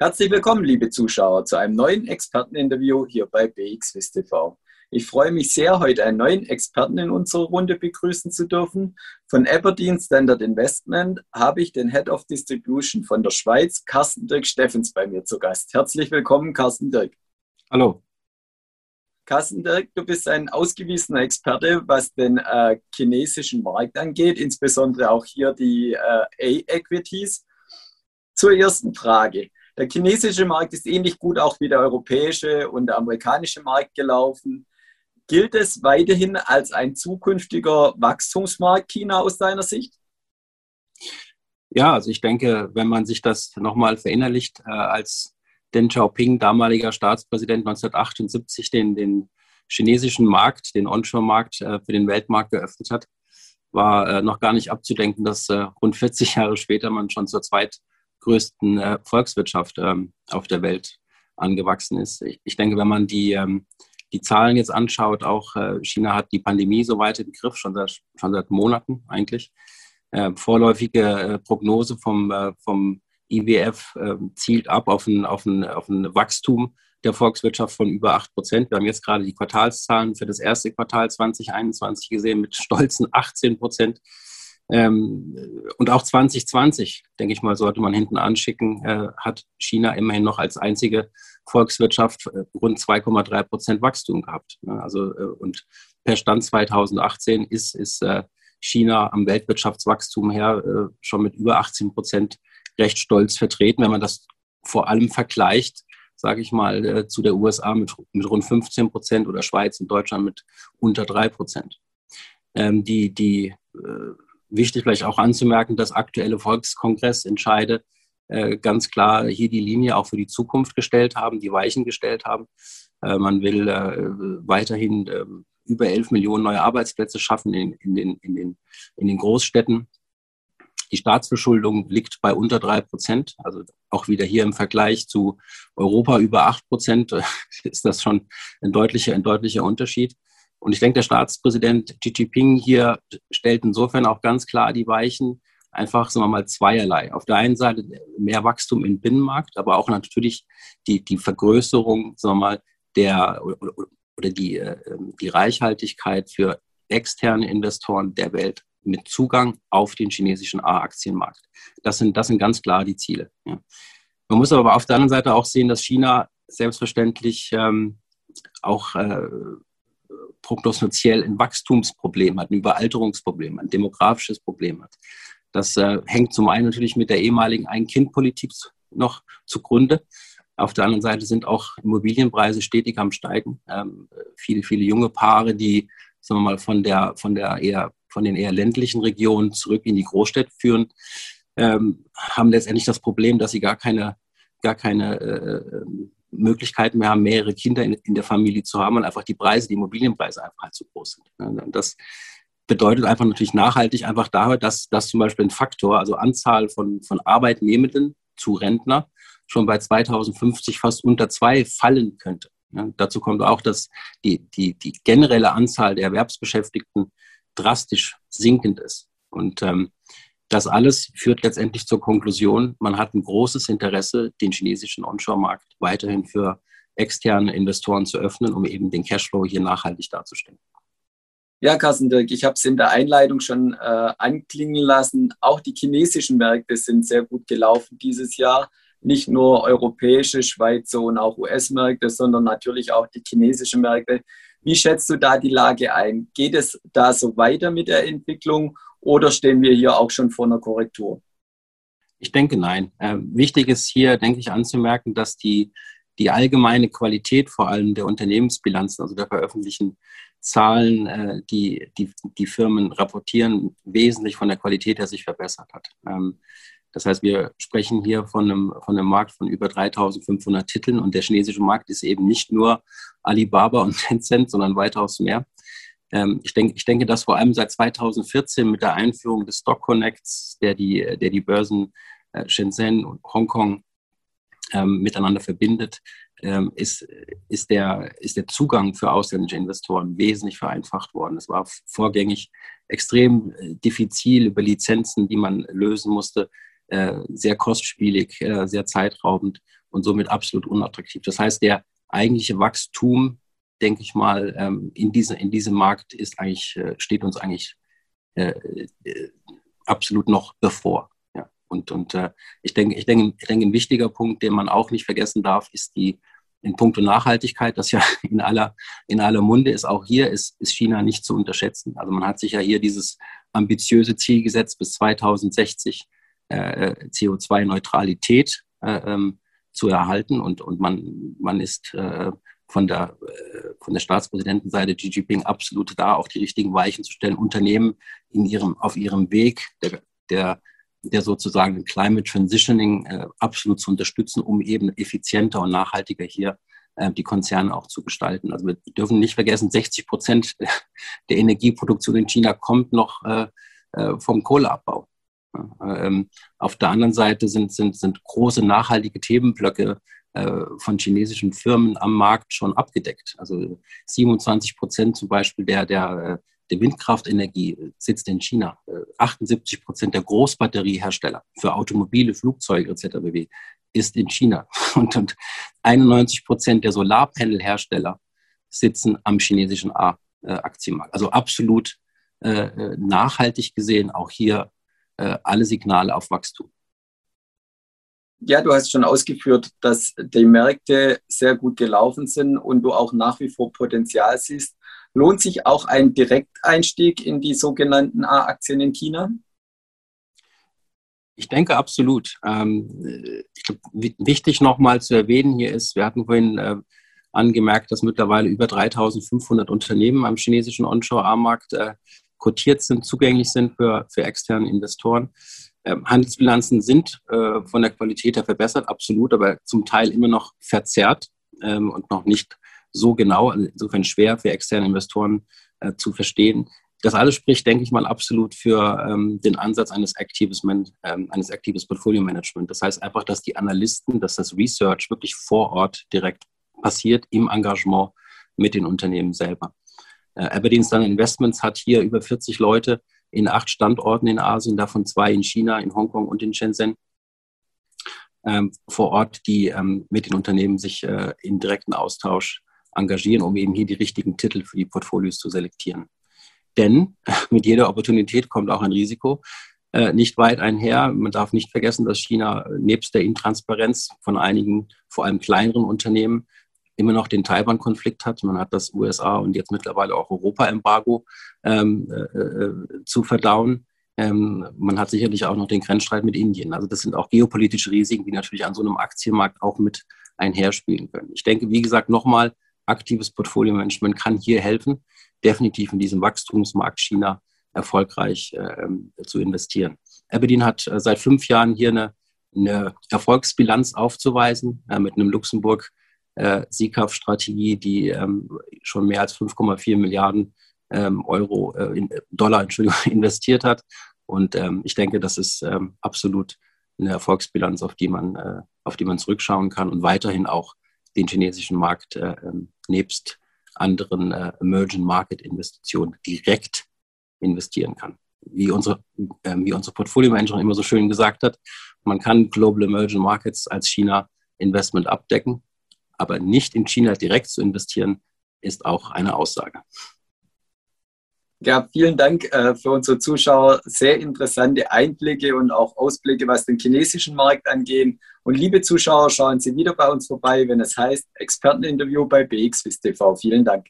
Herzlich willkommen, liebe Zuschauer, zu einem neuen Experteninterview hier bei BXWIST TV. Ich freue mich sehr, heute einen neuen Experten in unserer Runde begrüßen zu dürfen. Von Aberdeen Standard Investment habe ich den Head of Distribution von der Schweiz, Carsten Dirk Steffens, bei mir zu Gast. Herzlich willkommen, Carsten Dirk. Hallo. Carsten Dirk, du bist ein ausgewiesener Experte, was den äh, chinesischen Markt angeht, insbesondere auch hier die äh, A-Equities. Zur ersten Frage. Der chinesische Markt ist ähnlich gut auch wie der europäische und der amerikanische Markt gelaufen. Gilt es weiterhin als ein zukünftiger Wachstumsmarkt China aus deiner Sicht? Ja, also ich denke, wenn man sich das nochmal verinnerlicht, äh, als Deng Xiaoping, damaliger Staatspräsident 1978, den, den chinesischen Markt, den Onshore-Markt äh, für den Weltmarkt geöffnet hat, war äh, noch gar nicht abzudenken, dass rund 40 Jahre später man schon zur zweit größten äh, Volkswirtschaft ähm, auf der Welt angewachsen ist. Ich, denke, wenn man die, ähm, die Zahlen jetzt anschaut, auch äh, China hat die Pandemie so weit im Griff, schon seit, schon seit Monaten eigentlich. Äh, vorläufige Prognose vom, äh, vom IWF ähm, zielt ab auf ein, auf, ein, auf ein Wachstum der Volkswirtschaft von über 8 Prozent. Wir haben jetzt gerade die Quartalszahlen für das erste Quartal 2021 gesehen mit stolzen 18 Prozent. Ähm, und auch 2020, denke ich mal, sollte man hinten anschicken, äh, hat China immerhin noch als einzige Volkswirtschaft äh, rund 2,3 Prozent Wachstum gehabt. Ne? Also, äh, und per Stand 2018 ist, ist äh, China am Weltwirtschaftswachstum her äh, schon mit über 18 Prozent recht stolz vertreten, wenn man das vor allem vergleicht, sage ich mal, äh, zu der USA mit, mit rund 15 Prozent oder Schweiz und Deutschland mit unter 3 Prozent. Ähm, die die wichtig vielleicht auch anzumerken, dass aktuelle Volkskongressentscheide äh, ganz klar hier die Linie auch für die Zukunft gestellt haben, die Weichen gestellt haben. Äh, man will äh, weiterhin äh, über 11 Millionen neue Arbeitsplätze schaffen in, in, den, in, den, in den Großstädten. Die Staatsverschuldung liegt bei unter drei Prozent. Also auch wieder hier im Vergleich zu Europa über acht Prozent ist das schon ein deutlicher, ein deutlicher Unterschied. Und ich denke, der Staatspräsident Xi Jinping hier stellt insofern auch ganz klar die Weichen, einfach, sagen wir mal, zweierlei. Auf der einen Seite mehr Wachstum im Binnenmarkt, aber auch natürlich die, die Vergrößerung, sagen wir mal, der oder, die, äh, die Reichhaltigkeit für externe Investoren der Welt mit Zugang auf den chinesischen A-Aktienmarkt. Das sind, das sind ganz klar die Ziele. Ja. Man muss aber auf der anderen Seite auch sehen, dass China selbstverständlich ähm, auch äh, prognostiziell ein Wachstumsproblem hat, ein Überalterungsproblem, ein demografisches Problem hat. Das äh, hängt zum einen natürlich mit der ehemaligen Ein-Kind-Politik noch zugrunde. Auf der anderen Seite sind auch Immobilienpreise stetig am Steigen. Ähm, viele, viele junge Paare, die sagen wir mal, von, der, von, der eher, von den eher ländlichen Regionen zurück in die Großstädte führen, ähm, haben letztendlich das Problem, dass sie gar keine, gar keine äh, Möglichkeiten mehr haben, mehrere Kinder in, in, der Familie zu haben und einfach die Preise, die Immobilienpreise einfach halt zu groß sind. Das bedeutet einfach natürlich nachhaltig einfach daher, dass, dass zum Beispiel ein Faktor, also Anzahl von, von Arbeitnehmenden zu Rentner, schon bei 2050 fast unter zwei fallen könnte. Ja, dazu kommt auch, dass die, die, die generelle Anzahl der Erwerbsbeschäftigten drastisch sinkend ist. Und ähm, das alles führt letztendlich zur Konklusion, man hat ein großes Interesse, den chinesischen Onshore-Markt weiterhin für externe Investoren zu öffnen, um eben den Cashflow hier nachhaltig darzustellen. Ja, Carsten Dirk, ich habe es in der Einleitung schon äh, anklingen lassen. Auch die chinesischen Märkte sind sehr gut gelaufen dieses Jahr. Nicht nur europäische, Schweizer und auch US-Märkte, sondern natürlich auch die chinesischen Märkte. Wie schätzt du da die Lage ein? Geht es da so weiter mit der Entwicklung oder stehen wir hier auch schon vor einer Korrektur? Ich denke nein. Äh, wichtig ist hier, denke ich, anzumerken, dass die, die allgemeine Qualität vor allem der Unternehmensbilanzen, also der veröffentlichten Zahlen, äh, die, die die Firmen rapportieren, wesentlich von der Qualität her sich verbessert hat. Ähm, das heißt, wir sprechen hier von einem, von einem Markt von über 3500 Titeln und der chinesische Markt ist eben nicht nur Alibaba und Tencent, sondern weitaus mehr. Ähm, ich, denke, ich denke, dass vor allem seit 2014 mit der Einführung des Stock Connects, der die, der die Börsen äh, Shenzhen und Hongkong ähm, miteinander verbindet, ähm, ist, ist, der, ist der Zugang für ausländische Investoren wesentlich vereinfacht worden. Es war vorgängig extrem äh, diffizil über Lizenzen, die man lösen musste, äh, sehr kostspielig, äh, sehr zeitraubend. und somit absolut unattraktiv. Das heißt, der eigentliche Wachstum, denke ich mal, ähm, in, diese, in diesem Markt ist eigentlich, äh, steht uns eigentlich äh, äh, absolut noch bevor. Ja. Und, und äh, ich, denke, ich, denke, ich denke, ein wichtiger Punkt, den man auch nicht vergessen darf, ist die in puncto Nachhaltigkeit, das ja in aller, in aller Munde ist. Auch hier ist, ist China nicht zu unterschätzen. Also man hat sich ja hier dieses ambitiöse Ziel gesetzt, bis 2060 äh, CO2-Neutralität äh, ähm, zu erhalten. Und, und man, man ist von der, äh, von der Staatspräsidentenseite Xi Jinping absolut da, auch die richtigen Weichen zu stellen, Unternehmen in ihrem, auf ihrem Weg der, der, der sozusagen Climate Transitioning äh, absolut zu unterstützen, um eben effizienter und nachhaltiger hier äh, die Konzerne auch zu gestalten. Also wir dürfen nicht vergessen, 60 Prozent der Energieproduktion in China kommt noch vom Kohleabbau. Ähm, auf der anderen Seite sind, sind, sind große nachhaltige Themenblöcke äh, von chinesischen Firmen am Markt schon abgedeckt. Also 27 Prozent zum Beispiel der, der, der Windkraftenergie sitzt in China. 78 Prozent der Großbatteriehersteller für Automobile, Flugzeuge etc. ist in China. Und, und 91 Prozent der Solarpanelhersteller sitzen am chinesischen A-Aktienmarkt. Also absolut äh, nachhaltig gesehen auch hier äh, alle Signale auf Wachstum. Ja, du hast schon ausgeführt, dass die Märkte sehr gut gelaufen sind und du auch nach wie vor Potenzial siehst. Lohnt sich auch ein Direkteinstieg in die sogenannten A-Aktien in China? Ich denke absolut. Ähm, ich glaube, wichtig nochmal zu erwähnen hier ist, wir hatten vorhin äh, angemerkt, dass mittlerweile über 3500 Unternehmen am chinesischen Onshore-A-Markt äh, kotiert sind, zugänglich sind für, für externe Investoren. Ähm, Handelsbilanzen sind äh, von der Qualität her verbessert, absolut, aber zum Teil immer noch verzerrt ähm, und noch nicht so genau, insofern schwer für externe Investoren äh, zu verstehen. Das alles spricht, denke ich mal, absolut für ähm, den Ansatz eines aktives, eines aktives Portfolio Management. Das heißt einfach, dass die Analysten, dass das Research wirklich vor Ort direkt passiert im Engagement mit den Unternehmen selber. Äh, Aberdeen Standard Investments hat hier über 40 Leute in acht Standorten in Asien, davon zwei in China, in Hongkong und in Shenzhen ähm, vor Ort, die ähm, mit den Unternehmen sich äh, in direkten Austausch engagieren, um eben hier die richtigen Titel für die Portfolios zu selektieren. Denn mit jeder Opportunität kommt auch ein Risiko. Äh, nicht weit einher. Man darf nicht vergessen, dass China nebst der Intransparenz von einigen, vor allem kleineren Unternehmen, immer noch den Taiwan-Konflikt hat. Man hat das USA und jetzt mittlerweile auch Europa-Embargo ähm, äh, äh, zu verdauen. Ähm, man hat sicherlich auch noch den Grenzstreit mit Indien. Also das sind auch geopolitische Risiken, die natürlich an so einem Aktienmarkt auch mit einherspielen können. Ich denke, wie gesagt, nochmal, aktives Portfolio-Management kann hier helfen, definitiv in diesem Wachstumsmarkt China erfolgreich äh, zu investieren. Aberdeen hat äh, seit fünf Jahren hier eine, eine Erfolgsbilanz aufzuweisen äh, mit einem Luxemburg äh, SICAF-Strategie, die ähm, schon mehr als 5,4 Milliarden ähm, Euro, äh, in, Dollar Entschuldigung, investiert hat. Und ähm, ich denke, das ist ähm, absolut eine Erfolgsbilanz, auf die man, äh, auf die man zurückschauen kann und weiterhin auch den chinesischen Markt äh, ähm, nebst anderen äh, Emerging Market Investitionen direkt investieren kann. Wie unsere, äh, wie unsere Portfolio Managerin immer so schön gesagt hat, man kann Global Emerging Markets als China Investment abdecken aber nicht in China direkt zu investieren, ist auch eine Aussage. Ja, vielen Dank äh, für unsere Zuschauer. Sehr interessante Einblicke und auch Ausblicke, was den chinesischen Markt angeht. Und liebe Zuschauer, schauen Sie wieder bei uns vorbei, wenn es heißt Experteninterview bei BXWIST TV. Vielen Dank.